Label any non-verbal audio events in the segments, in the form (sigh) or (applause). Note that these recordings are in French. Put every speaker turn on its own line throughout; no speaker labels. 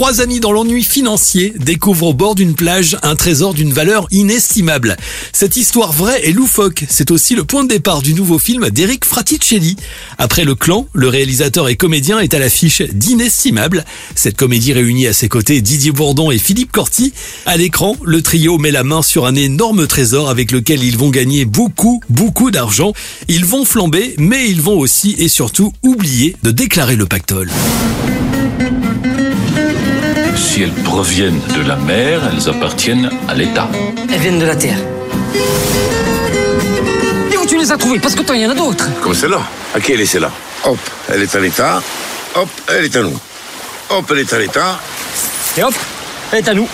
Trois amis dans l'ennui financier découvrent au bord d'une plage un trésor d'une valeur inestimable. Cette histoire vraie et loufoque, c'est aussi le point de départ du nouveau film d'Eric Fraticelli. Après Le Clan, le réalisateur et comédien est à l'affiche d'Inestimable. Cette comédie réunit à ses côtés Didier Bourdon et Philippe Corti. À l'écran, le trio met la main sur un énorme trésor avec lequel ils vont gagner beaucoup, beaucoup d'argent. Ils vont flamber, mais ils vont aussi et surtout oublier de déclarer le pactole.
Si elles proviennent de la mer, elles appartiennent à l'État.
Elles viennent de la terre. Et où tu les as trouvées? Parce que toi, il y en a d'autres.
Comme celle-là? À qui elle est celle-là? Hop, elle est à l'État. Hop, elle est à nous. Hop, elle est à l'État.
Et hop, elle est à nous.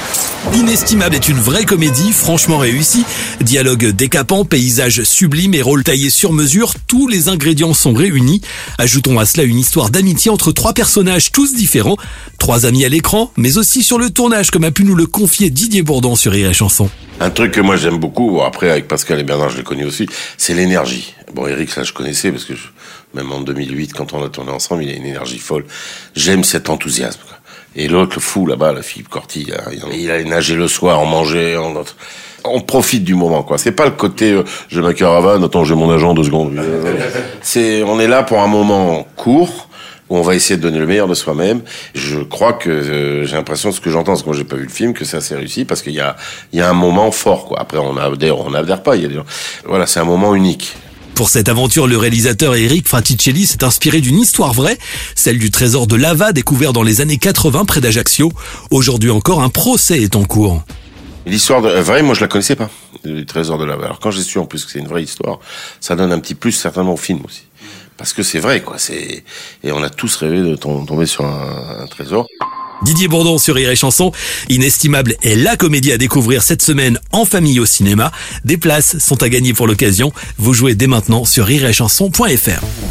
Inestimable est une vraie comédie, franchement réussie. Dialogue décapant, paysage sublime et rôle taillé sur mesure, tous les ingrédients sont réunis. Ajoutons à cela une histoire d'amitié entre trois personnages tous différents, trois amis à l'écran, mais aussi sur le tournage comme a pu nous le confier Didier Bourdon sur Rire Chanson.
Un truc que moi j'aime beaucoup, après avec Pascal et Bernard je les connais aussi, c'est l'énergie. Bon Eric ça je connaissais parce que même en 2008 quand on a tourné ensemble il a une énergie folle. J'aime cet enthousiasme. Et l'autre le fou là-bas, le Philippe Corti, il, allait nager le soir, on mangeait, on, on profite du moment quoi. C'est pas le côté euh, j'ai ma caravane, attends j'ai mon agent deux secondes. (laughs) C'est on est là pour un moment court où on va essayer de donner le meilleur de soi-même. Je crois que euh, j'ai l'impression, ce que j'entends, parce que moi j'ai pas vu le film, que c'est assez réussi parce qu'il y a, il y a un moment fort, quoi. Après, on adhère, on adhère pas. Il y a des gens- Voilà, c'est un moment unique.
Pour cette aventure, le réalisateur Eric Fraticelli s'est inspiré d'une histoire vraie, celle du trésor de lava découvert dans les années 80 près d'Ajaccio. Aujourd'hui encore, un procès est en cours.
L'histoire euh, vraie, moi je la connaissais pas, le trésor de la Alors quand j'ai su en plus que c'est une vraie histoire, ça donne un petit plus certainement au film aussi. Parce que c'est vrai, quoi. C'est et on a tous rêvé de tom- tomber sur un trésor.
Didier Bourdon sur Rire Chanson. Inestimable est la comédie à découvrir cette semaine en famille au cinéma. Des places sont à gagner pour l'occasion. Vous jouez dès maintenant sur rireetchanson.fr.